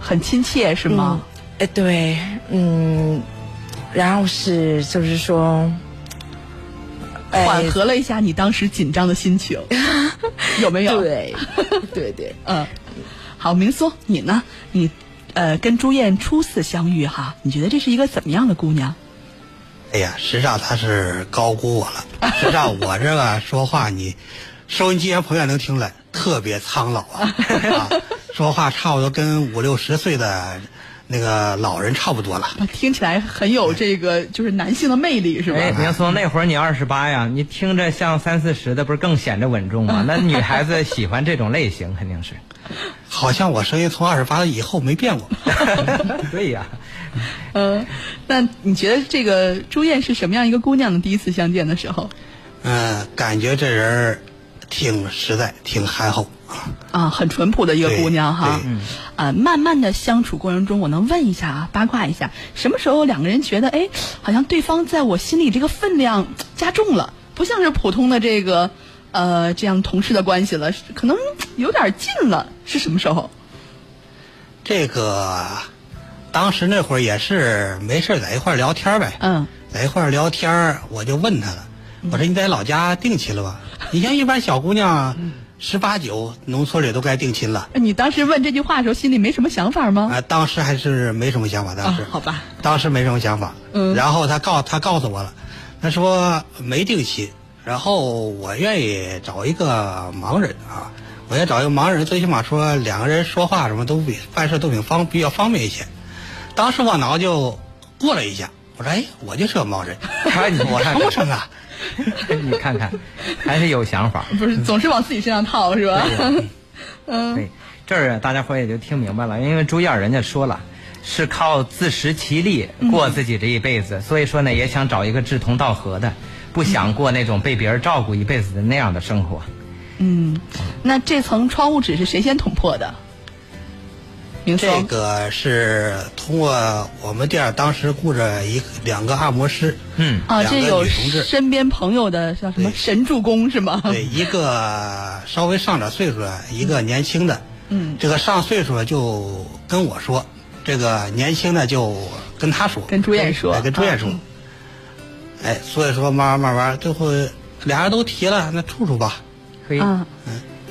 很亲切是吗？嗯？哎，对，嗯，然后是就是说，哎缓和了一下你当时紧张的心情，<laughs> 有没有？对，对对。<laughs> 嗯，好，明松，你呢？你呃跟朱燕初次相遇哈，你觉得这是一个怎么样的姑娘？哎呀，实际上她是高估我了。实际上我这个说话，你收音机前朋友能听来，特别苍老啊，<laughs> 啊，说话差不多跟五六十岁的那个老人差不多了。啊听起来很有这个就是男性的魅力是吧？哎，明松，那会儿你二十八呀，你听着像三四十的，不是更显着稳重吗？<laughs> 那女孩子喜欢这种类型，肯定是。好像我声音从二十八以后没变过。<laughs> 对呀，嗯，那你觉得这个朱燕是什么样一个姑娘呢？第一次相见的时候嗯、感觉这人儿挺实在，挺憨厚啊。啊，很淳朴的一个姑娘哈对。啊，慢慢的相处过程中，我能问一下啊，八卦一下，什么时候两个人觉得，哎，好像对方在我心里这个分量加重了，不像是普通的这个呃这样同事的关系了，可能有点近了，是什么时候？这个当时那会儿也是没事儿在一块儿聊天呗。嗯，在一块儿聊天，我就问他了，我说你在老家定亲了吧？你像一般小姑娘，十八九，农村里都该定亲了。你当时问这句话的时候，心里没什么想法吗？啊，当时还是没什么想法，当时、啊好吧，当时没什么想法。嗯然后他告他告诉我了，他说没定亲，然后我愿意找一个盲人啊，我要找一个盲人，最起码说两个人说话什么都比办事都挺方比较方便一些。当时我脑就过了一下，我说哎，我就是个盲人，哎你我成 <laughs> 不成啊？<laughs> 你看看，还是有想法。不是总是往自己身上套是吧？<laughs> 嗯对，这儿大家伙也就听明白了，因为朱燕人家说了。是靠自食其力过自己这一辈子，所以说呢，也想找一个志同道合的，不想过那种被别人照顾一辈子的那样的生活。嗯，那这层窗户纸是谁先捅破的？明这，个是通过我们店儿当时雇着一个两个按摩师，嗯，啊，这有同志身边朋友的叫什么神助攻是吗？对，一个稍微上点岁数的，一个年轻的。嗯，这个上岁数的就跟我说，这个年轻的就跟他说，跟朱燕说哎跟朱燕说啊。哎，所以说慢慢慢慢，最后俩人都提了，那处处吧。可以。嗯，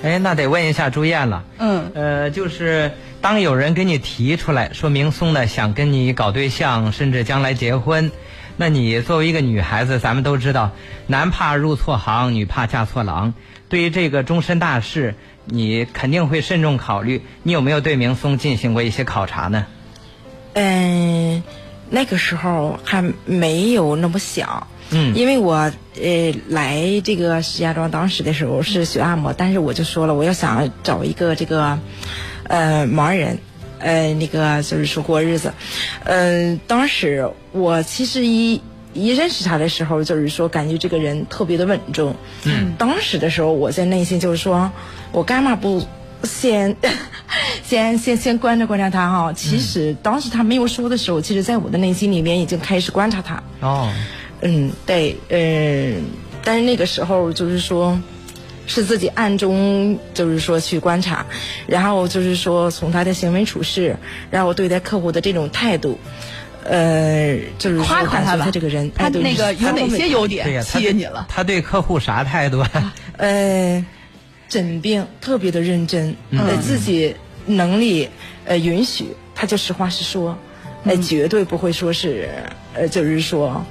哎，那得问一下朱燕了。嗯呃，就是当有人给你提出来说明松呢想跟你搞对象，甚至将来结婚，那你作为一个女孩子，咱们都知道，男怕入错行，女怕嫁错郎。对于这个终身大事，你肯定会慎重考虑。你有没有对明松进行过一些考察呢？嗯，那个时候还没有那么想。嗯因为我呃来这个石家庄当时的时候是学按摩，但是我就说了，我要想找一个这个呃盲人，呃那个就是说过日子。嗯、当时我其实一一认识他的时候，就是说感觉这个人特别的稳重。嗯，当时的时候我在内心就是说，我干嘛不先 <laughs> 先先先观察观察他哈？其实当时他没有说的时候，其实在我的内心里面已经开始观察他。哦，嗯，对，嗯，但是那个时候就是说，是自己暗中就是说去观察，然后就是说从他的行为处事，然后对待客户的这种态度，呃，就是夸夸他吧，他这个人，他那个有哪些优、点他对吸引你了？他对客户啥态度啊？呃，诊病特别的认真，呃，自己能力呃允许，他就实话实说，呃，绝对不会说是呃，就是说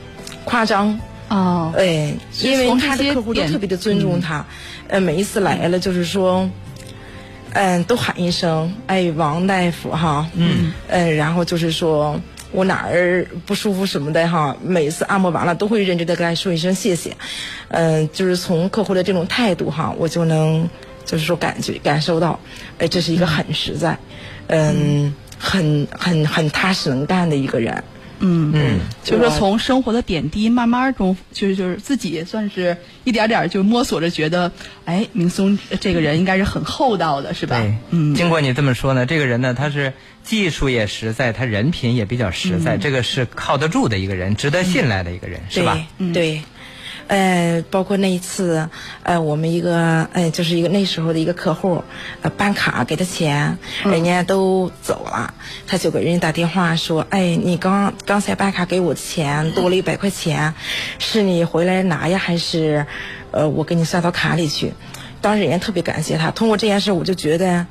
夸张。哦，哎，因为他的客户都特别的尊重他，呃，每一次来了就是说，嗯，都喊一声，哎，王大夫哈，嗯，呃，然后就是说我哪儿不舒服什么的哈，每次按摩完了都会认真的跟他说一声谢谢，嗯、就是从客户的这种态度哈，我就能就是说感觉感受到，哎，这是一个很实在，嗯，很很很踏实能干的一个人。嗯。嗯，就是说从生活的点滴慢慢中，就是就是自己也算是一点点就摸索着，觉得哎，明松这个人应该是很厚道的，是吧？对，嗯，经过你这么说呢，这个人呢，他是技术也实在，他人品也比较实在，这个是靠得住的一个人，值得信赖的一个人，是吧？对，对。呃，包括那一次，呃，我们一个，呃，就是一个那时候的一个客户，呃，办卡给他钱，人家都走了，他就给人家打电话说，哎，你刚刚才办卡给我的钱多了一百块钱，是你回来拿呀，还是，呃，我给你算到卡里去？当时人家特别感谢他，通过这件事，我就觉得，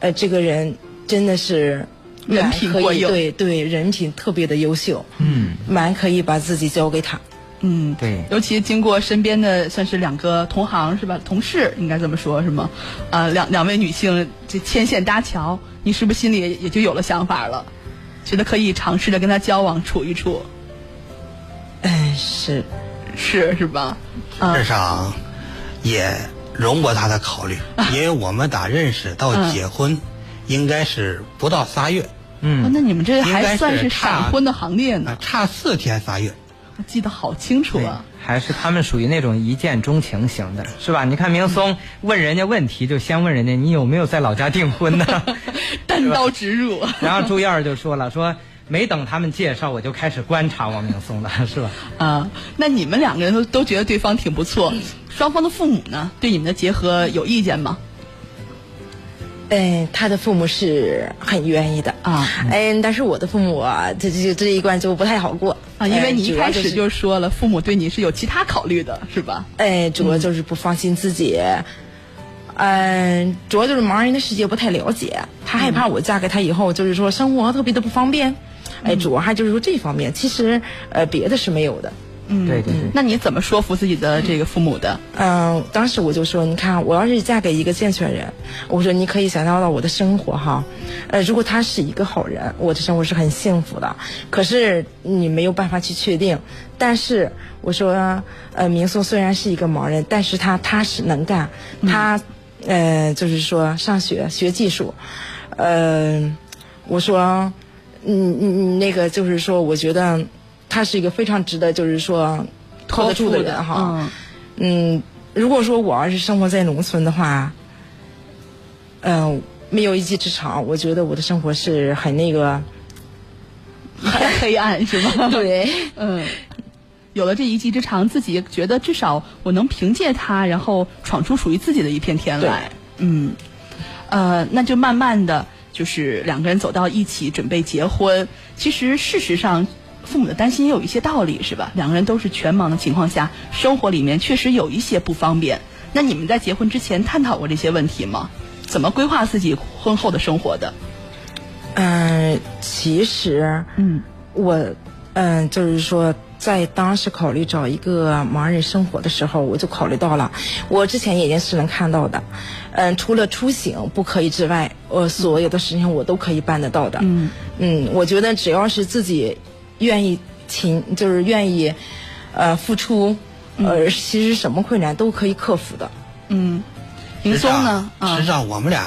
呃，这个人真的是人品可过硬以对对，人品特别的优秀，嗯，蛮可以把自己交给他。嗯，对尤其经过身边的算是两个同行是吧？同事应该这么说，是吗？呃，两两位女性这牵线搭桥，你是不是心里也也就有了想法了？觉得可以尝试着跟他交往处一处，嗯，是，是是吧？啊事实上也容过他的考虑，<laughs> 因为我们打认识到结婚，应该是不到仨月，哦嗯，那你们这还算是闪婚的行列呢啊，，差四天仨月。记得好清楚啊。，还是他们属于那种一见钟情型的，是吧？你看明松问人家问题，就先问人家你有没有在老家订婚呢？<laughs> 单刀直入。然后朱燕儿就说了，说没等他们介绍，我就开始观察王明松了，是吧？啊，那你们两个人都都觉得对方挺不错，双方的父母呢，对你们的结合有意见吗？嗯，他的父母是很愿意的啊嗯，但是我的父母啊，这这这一关就不太好过啊，因为你一开始就说了，父母对你是有其他考虑的，是吧？哎，主要就是不放心自己。嗯，主要就是盲人的世界不太了解，他害怕我嫁给他以后，就是说生活特别的不方便。哎，主要还就是说这方面，其实呃别的是没有的。嗯，对对对那你怎么说服自己的这个父母的？嗯，当时我就说，你看，我要是嫁给一个健全人，我说你可以想象到我的生活哈，呃，如果他是一个好人，我的生活是很幸福的。可是你没有办法去确定。但是我说，呃，明松虽然是一个盲人，但是他踏实能干，他，呃，就是说上学学技术，呃，我说，嗯嗯，那个就是说，我觉得他是一个非常值得，就是说靠得住的人哈。嗯嗯，如果说我要是生活在农村的话，嗯、没有一技之长，我觉得我的生活是很那个，很黑暗是吗？<laughs> 对，嗯，有了这一技之长，自己觉得至少我能凭借它，然后闯出属于自己的一片天来。嗯，呃，那就慢慢的就是两个人走到一起，准备结婚。其实事实上，父母的担心也有一些道理，是吧？两个人都是全盲的情况下，生活里面确实有一些不方便。那你们在结婚之前探讨过这些问题吗？怎么规划自己婚后的生活的？嗯、其实，嗯，我，嗯、就是说，在当时考虑找一个盲人生活的时候，我就考虑到了，我之前眼睛是能看到的，嗯、除了出行不可以之外，我所有的事情我都可以办得到的。嗯嗯，我觉得只要是自己愿意勤，就是愿意，呃，付出，呃，其实什么困难都可以克服的。嗯，云松呢？啊实际上我们俩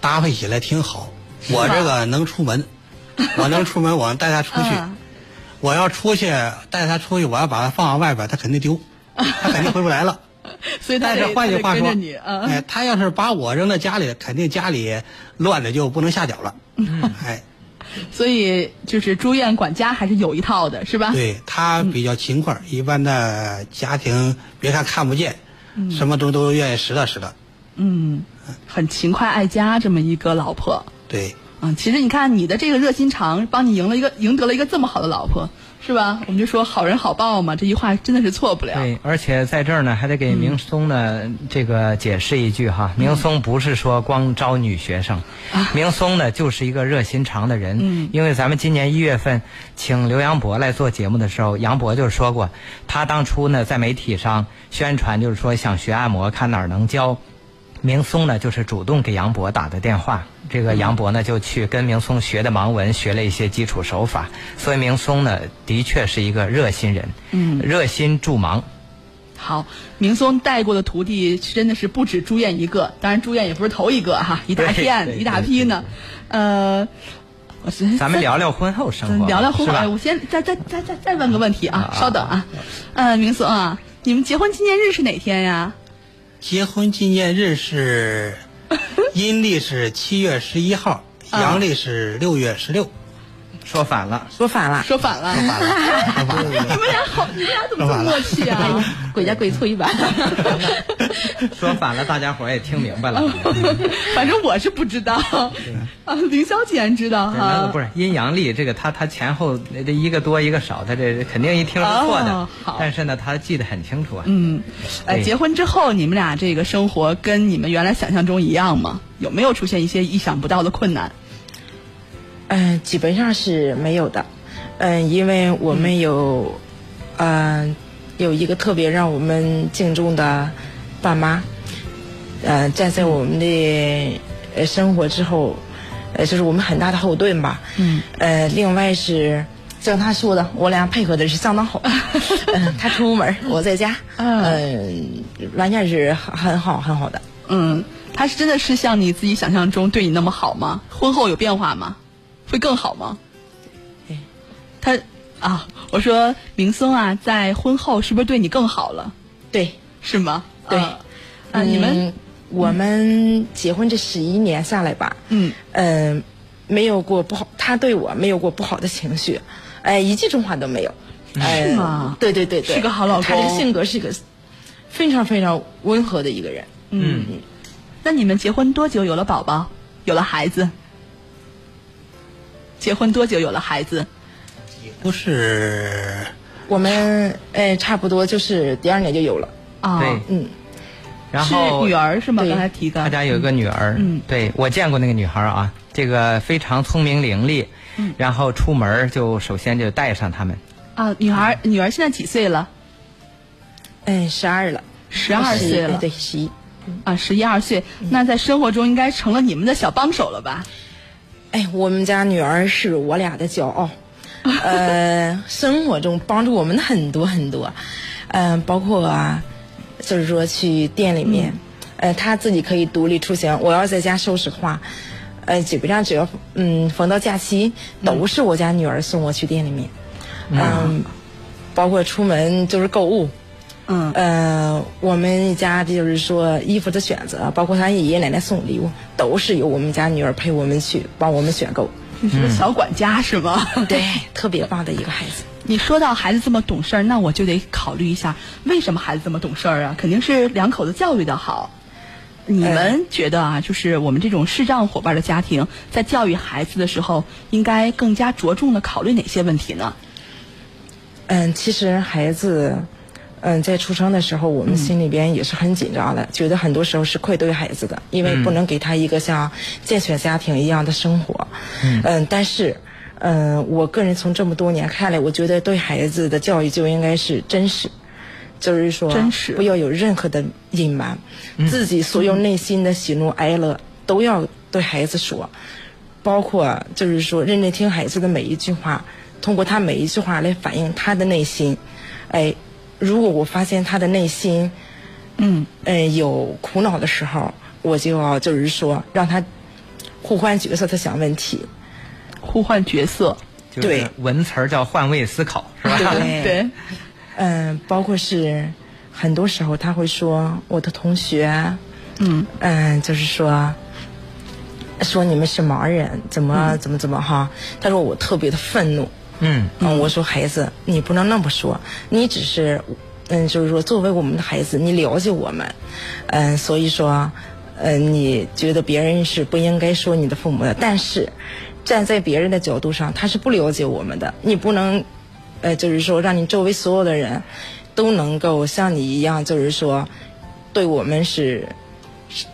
搭配起来挺好。我这个能出门，<laughs> 我能出门，我能带他出去。啊我要出去带他出去，我要把他放到外边，他肯定丢，他肯定回不来了。<laughs> 所以他但是换句话说你，啊哎，他要是把我扔在家里，肯定家里乱的就不能下脚了。哎，所以就是住院管家还是有一套的，是吧？对他比较勤快，一般的家庭别看看不见，什么都都愿意拾掇拾掇。嗯，很勤快爱家这么一个老婆。对，嗯，其实你看你的这个热心肠，帮你赢了一个赢得了一个这么好的老婆，是吧？我们就说好人好报嘛，这句话真的是错不了。对，而且在这儿呢，还得给明松呢、这个解释一句哈，明松不是说光招女学生，明松呢就是一个热心肠的人。嗯因为咱们今年一月份请刘洋博来做节目的时候，杨博就说过，他当初呢在媒体上宣传，就是说想学按摩，看哪儿能教。明松呢，就是主动给杨博打的电话，这个杨博呢就去跟明松学的盲文，学了一些基础手法，所以明松呢的确是一个热心人，嗯热心助盲。好，明松带过的徒弟真的是不止朱燕一个，当然朱燕也不是头一个哈，一大片一大批呢。呃，咱们聊聊婚后生活吧，聊聊婚后，哎，我先再再再再再问个问题啊，稍等啊，呃，明松啊，你们结婚纪念日是哪天呀？结婚纪念日是阴历是七月十一号，啊阳历是六月十六。说反了，说反了，说反了，说反了。你们俩好，你们俩怎么这么默契啊？鬼家鬼催吧。<laughs> 说反了，大家伙儿也听明白了。<laughs> 反正我是不知道，啊，凌霄既然知道哈，不是阴阳历，这个他他前后这一个多一个少，他这肯定一听是错的。但是呢，他记得很清楚啊。嗯，哎，结婚之后你们俩这个生活跟你们原来想象中一样吗？有没有出现一些意想不到的困难？嗯、基本上是没有的。嗯、因为我们有，嗯、有一个特别让我们敬重的爸妈，呃，站在我们的呃生活之后，呃，就是我们很大的后盾吧。嗯。呃，另外是。像他说的，我俩配合的是相当好。嗯，<laughs> 他出门，<laughs> 我在家，嗯、完全是很很好很好的。嗯，他是真的是像你自己想象中对你那么好吗？婚后有变化吗？会更好吗？哎，他啊，我说明松啊，在婚后是不是对你更好了？对，是吗？对啊，啊你们嗯我们结婚这十一年下来吧，嗯嗯、没有过不好，他对我没有过不好的情绪，哎，一句重话都没有。哎是吗对对对对，是个好老公他这个性格是一个非常非常温和的一个人。嗯，那你们结婚多久有了宝宝，有了孩子？结婚多久有了孩子？不是我们哎，差不多就是第二年就有了。啊，对嗯，然后是女儿是吗？刚才提的，他家有一个女儿，嗯对我见过那个女孩啊，这个非常聪明伶俐，嗯然后出门就首先就带上他们，啊，女儿女儿现在几岁了？哎，十二了，十二岁了哎对，十一。啊，十一二岁。那在生活中应该成了你们的小帮手了吧？哎，我们家女儿是我俩的骄傲，<laughs> 呃，生活中帮助我们很多很多，嗯、包括啊，就是说去店里面，呃，她自己可以独立出行。我要在家收拾的话，呃，基本上只要嗯逢到假期，都是我家女儿送我去店里面，嗯，包括出门就是购物。嗯呃，我们家就是说衣服的选择，包括他爷爷奶奶送礼物，都是由我们家女儿陪我们去帮我们选购。你是个小管家是吗？<laughs> 对，特别棒的一个孩子。你说到孩子这么懂事儿，那我就得考虑一下，为什么孩子这么懂事儿啊？肯定是两口子教育的好。你们觉得啊，就是我们这种视障伙伴的家庭，在教育孩子的时候，应该更加着重的考虑哪些问题呢？嗯，其实孩子，嗯，在出生的时候，我们心里边也是很紧张的，觉得很多时候是愧对孩子的，因为不能给他一个像健全家庭一样的生活。嗯，但是。嗯，我个人从这么多年看来，我觉得对孩子的教育就应该是真实，就是说真实不要有任何的隐瞒，自己所有内心的喜怒哀乐都要对孩子说，包括就是说认真听孩子的每一句话，通过他每一句话来反映他的内心。哎，如果我发现他的内心，嗯，呃，有苦恼的时候，我就要就是说让他互换角色，他想问题。互换角色，对。文词儿叫换位思考，是吧？对。<laughs> 对，嗯，包括是很多时候他会说我的同学，嗯。嗯，就是说说你们是盲人，怎么、怎么怎么哈？他说我特别的愤怒，嗯嗯，我说孩子，你不能那么说，你只是，嗯，就是说作为我们的孩子，你了解我们，嗯，所以说，嗯，你觉得别人是不应该说你的父母的，但是站在别人的角度上，他是不了解我们的，你不能，呃，就是说让你周围所有的人都能够像你一样，就是说对我们是。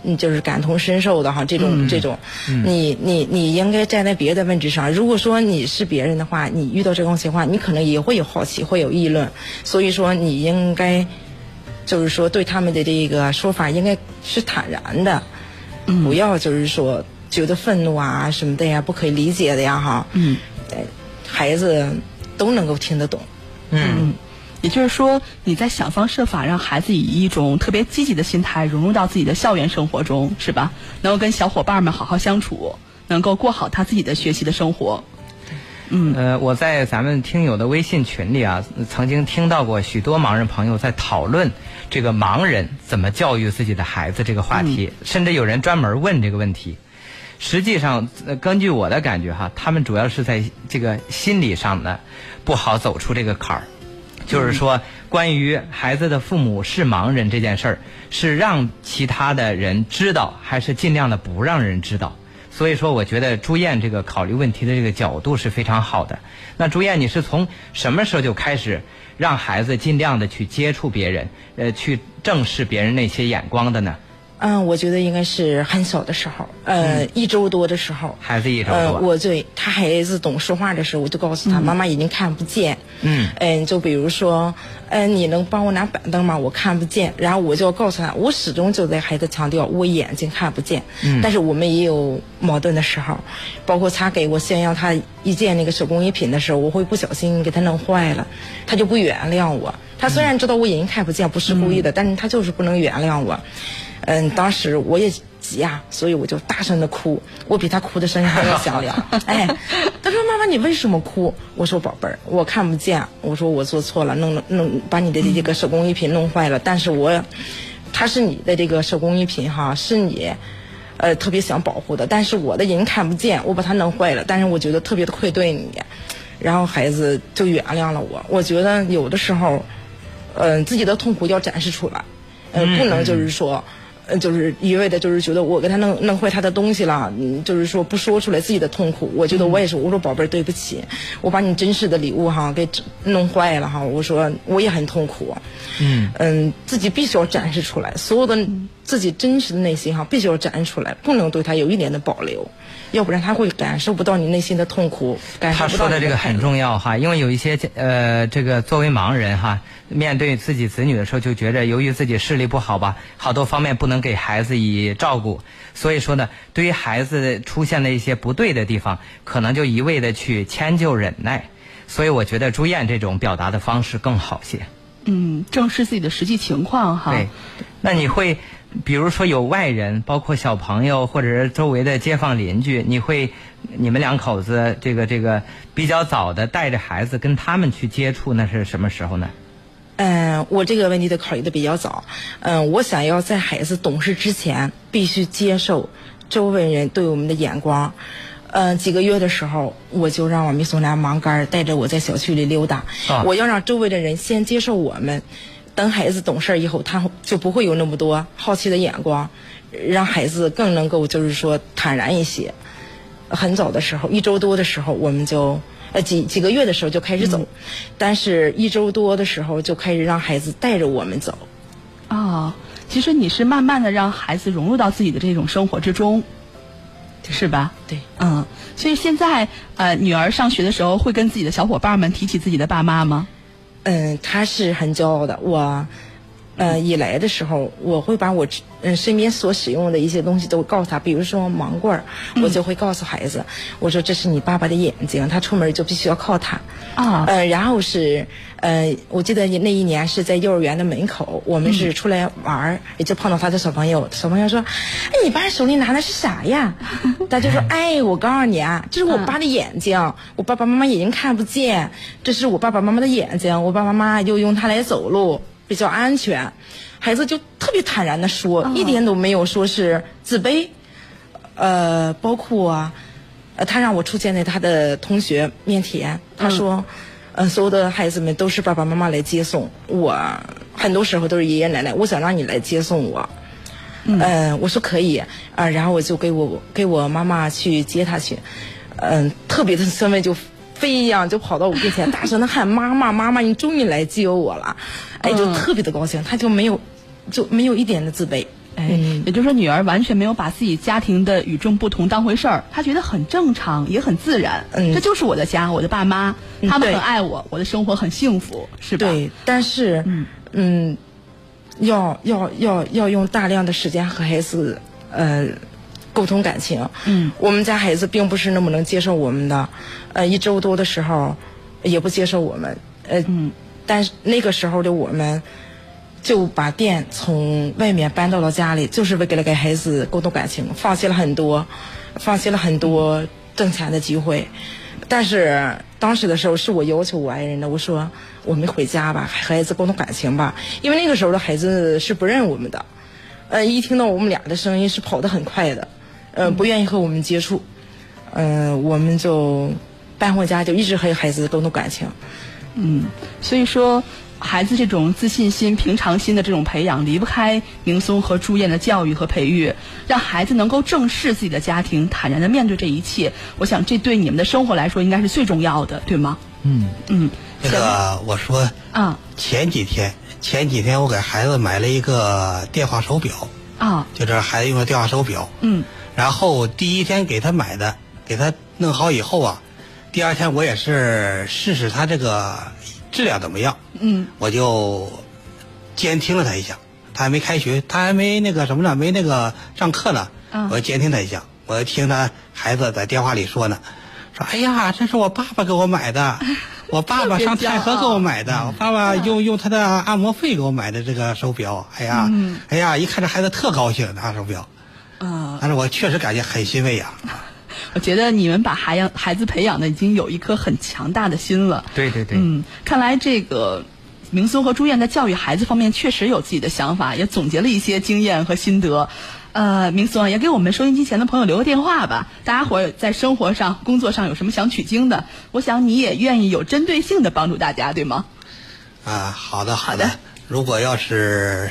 嗯，就是感同身受的哈，这种、这种，你你你应该站在别的位置上。如果说你是别人的话，你遇到这种情况，你可能也会有好奇，会有议论。所以说，你应该就是说对他们的这个说法应该是坦然的，不要就是说觉得愤怒啊什么的呀，不可以理解的呀哈。嗯，呃，孩子都能够听得懂。嗯也就是说，你在想方设法让孩子以一种特别积极的心态融入到自己的校园生活中，是吧？能够跟小伙伴们好好相处，能够过好他自己的学习的生活。嗯呃，我在咱们听友的微信群里啊，曾经听到过许多盲人朋友在讨论这个盲人怎么教育自己的孩子这个话题，甚至有人专门问这个问题。实际上，呃根据我的感觉哈，他们主要是在这个心理上呢不好走出这个坎儿。就是说，关于孩子的父母是盲人这件事儿，是让其他的人知道，还是尽量的不让人知道？所以说，我觉得朱燕这个考虑问题的这个角度是非常好的。那朱燕，你是从什么时候就开始让孩子尽量的去接触别人，呃，去正视别人那些眼光的呢？嗯，我觉得应该是很小的时候，呃，一周多的时候。孩子一周呃，多，我对他孩子懂说话的时候，我就告诉他，妈妈已经看不见。嗯嗯，就比如说，嗯、你能帮我拿板凳吗？我看不见。然后我就要告诉他，我始终就在孩子强调，我眼睛看不见。嗯但是我们也有矛盾的时候，包括他给我炫耀他一件那个手工艺品的时候，我会不小心给他弄坏了，他就不原谅我。他虽然知道我眼睛看不见，不是故意的，但是他就是不能原谅我。嗯，当时我也急呀、所以我就大声的哭，我比他哭的声音还要响亮。<laughs> 哎，他说：“妈妈，你为什么哭？”我说：“宝贝儿，我看不见。”我说：“我做错了，弄了弄把你的这个手工艺品弄坏了。但是我，它是你的这个手工艺品哈，是你。”呃，特别想保护的，但是我的人看不见，我把它弄坏了，但是我觉得特别的愧对你，然后孩子就原谅了我。我觉得有的时候，嗯、自己的痛苦要展示出来，呃，不能就是说。呃，就是一味的，就是觉得我给他弄弄坏他的东西了，嗯，就是说不说出来自己的痛苦。我觉得我也是，我说宝贝儿，对不起，我把你真实的礼物哈给弄坏了哈。我说我也很痛苦，嗯嗯，自己必须要展示出来，所有的自己真实的内心哈，必须要展示出来，不能对他有一点的保留，要不然他会感受不到你内心的痛苦，感受他不到说的这个很重要哈，因为有一些呃，这个作为盲人哈，面对自己子女的时候，就觉着由于自己视力不好吧，好多方面不能给孩子以照顾，所以说呢，对于孩子出现的一些不对的地方，可能就一味的去迁就忍耐，所以我觉得朱燕这种表达的方式更好些。嗯，正视自己的实际情况哈。对，那你会，比如说有外人，包括小朋友或者是周围的街坊邻居，你会，你们两口子这个这个比较早的带着孩子跟他们去接触，那是什么时候呢？嗯，我这个问题的考虑的比较早。嗯，我想要在孩子懂事之前，必须接受周围人对我们的眼光。嗯，几个月的时候，我就让我们送俩盲杆带着我在小区里溜达。啊我要让周围的人先接受我们，等孩子懂事儿以后，他就不会有那么多好奇的眼光，让孩子更能够就是说坦然一些。很早的时候，一周多的时候，我们就呃几几个月的时候就开始走，但是一周多的时候就开始让孩子带着我们走。啊、其实你是慢慢的让孩子融入到自己的这种生活之中，是吧？对，嗯，所以现在呃，女儿上学的时候会跟自己的小伙伴们提起自己的爸妈吗？嗯，他是很骄傲的。我，呃，一来的时候，我会把我嗯身边所使用的一些东西都告诉他，比如说盲棍儿，我就会告诉孩子，我说这是你爸爸的眼睛，他出门就必须要靠它。啊呃，然后是，呃，我记得那一年是在幼儿园的门口，我们是出来玩儿，也就碰到他的小朋友，小朋友说：“哎，你爸手里拿的是啥呀？” <laughs> 他就说：“哎，我告诉你啊，这是我爸的眼睛，我爸爸妈妈眼睛看不见，这是我爸爸妈妈的眼睛，我爸爸妈妈就用它来走路，比较安全。”孩子就特别坦然的说，一点都没有说是自卑，呃，包括啊。呃，他让我出现在他的同学面前，他说，呃，所有的孩子们都是爸爸妈妈来接送我，很多时候都是爷爷奶奶，我想让你来接送我。嗯、我说可以，啊、然后我就给我给我妈妈去接他去，嗯、特别的兴奋，就飞一样就跑到我跟前，大声的喊妈妈妈妈，你终于来接我了，哎，就特别的高兴，他就没有就没有一点的自卑。哎，嗯也就是说，女儿完全没有把自己家庭的与众不同当回事儿，她觉得很正常，也很自然。嗯这就是我的家，我的爸妈，嗯他们很爱我，我的生活很幸福，是吧？对，但是嗯要要要要用大量的时间和孩子呃沟通感情。嗯，我们家孩子并不是那么能接受我们的，呃，一周多的时候也不接受我们，呃，嗯，但是那个时候的我们。就把店从外面搬到了家里，就是为了给孩子沟通感情，放弃了很多，放弃了很多挣钱的机会。但是当时的时候是我要求我爱人的，我说我们回家吧，和孩子沟通感情吧，因为那个时候的孩子是不认我们的，呃，一听到我们俩的声音是跑得很快的，呃，不愿意和我们接触，嗯、我们就搬回家，就一直和孩子沟通感情。嗯，所以说，孩子这种自信心、平常心的这种培养，离不开明松和朱燕的教育和培育，让孩子能够正视自己的家庭，坦然的面对这一切。我想，这对你们的生活来说，应该是最重要的，对吗？嗯嗯，这个我说啊前几天前几天我给孩子买了一个电话手表，啊就这孩子用的电话手表。嗯然后第一天给他买的，给他弄好以后啊，第二天我也是试试他这个质量怎么样，嗯。我就监听了他一下。他还没开学，他还没那个什么呢，没那个上课呢。嗯。我监听他一下，我听他孩子在电话里说呢，说：“哎呀，这是我爸爸给我买的，<laughs> 我爸爸上泰和给我买的，我爸爸用用他的按摩费给我买的这个手表。哎呀，嗯。哎呀，一看这孩子特高兴，拿手表。啊，但是我确实感觉很欣慰呀、<laughs> 我觉得你们把孩养孩子培养的已经有一颗很强大的心了。对对对，嗯，看来这个明松和朱燕在教育孩子方面确实有自己的想法，也总结了一些经验和心得。呃，明松啊也给我们收音机前的朋友留个电话吧。大家伙儿在生活上、工作上有什么想取经的，我想你也愿意有针对性的帮助大家，对吗？啊，好的好好的如果要是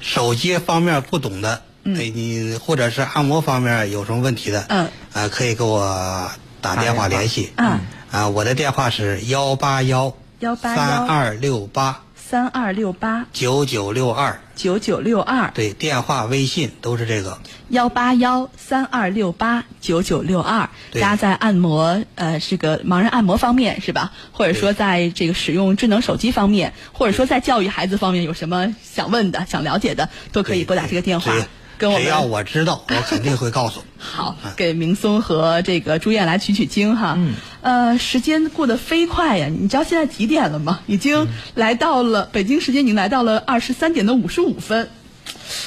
手机方面不懂的，嗯哎，你或者是按摩方面有什么问题的，嗯，啊，可以给我打电话联系。嗯，啊，我的电话是幺八幺幺八三二六八三二六八九九六二，九九六二，对，电话、微信都是这个。幺八幺三二六八九九六二，大家在按摩呃这个盲人按摩方面是吧？或者说在这个使用智能手机方面，或者说在教育孩子方面有什么想问的、想了解的，都可以拨打这个电话只跟我只要。我知道，我肯定会告诉。<laughs> 好，给明松和这个朱燕来取取经哈。嗯。呃，时间过得飞快呀！你知道现在几点了吗？已经来到了、北京时间，已经来到了二十三点的五十五分。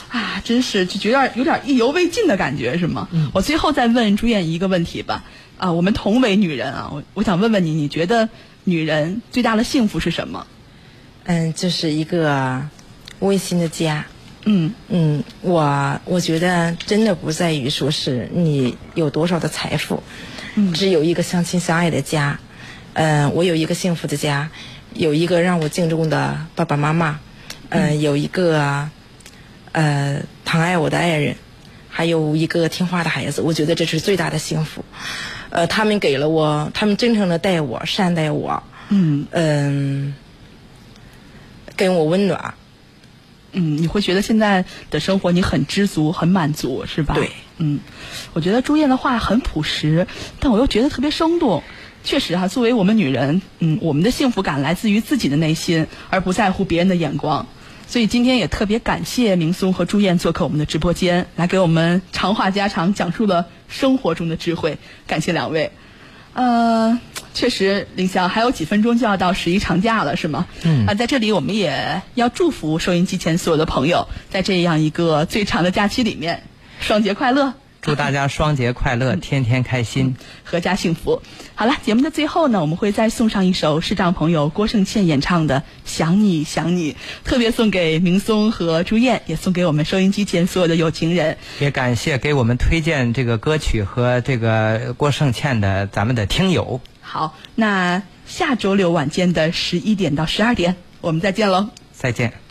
啊，真是就觉得有点意犹未尽的感觉，是吗？我最后再问朱燕一个问题吧。啊，我们同为女人啊，我我想问问你，你觉得女人最大的幸福是什么？嗯，就是一个温馨的家。嗯嗯，我我觉得真的不在于说是你有多少的财富，嗯只有一个相亲相爱的家。嗯，我有一个幸福的家，有一个让我敬重的爸爸妈妈，嗯，有一个呃疼爱我的爱人，还有一个听话的孩子。我觉得这是最大的幸福。呃，他们给了我，他们真诚的待我，善待我，嗯嗯，给我温暖。嗯，你会觉得现在的生活你很知足、很满足，是吧？对。嗯，我觉得朱燕的话很朴实，但我又觉得特别生动。确实哈、作为我们女人，嗯，我们的幸福感来自于自己的内心，而不在乎别人的眼光。所以今天也特别感谢明松和朱燕做客我们的直播间，来给我们长话家常，讲述了生活中的智慧。感谢两位。呃，确实，林霄还有几分钟就要到十一长假了，是吗？嗯。啊，在这里我们也要祝福收音机前所有的朋友，在这样一个最长的假期里面，双节快乐。祝大家双节快乐，天天开心。阖家幸福。好了，节目的最后呢，我们会再送上一首视障朋友郭胜倩演唱的《想你想你》，特别送给明松和朱燕，也送给我们收音机前所有的有情人。也感谢给我们推荐这个歌曲和这个郭胜倩的咱们的听友。好，那下周六晚间的十一点到十二点，我们再见喽。再见。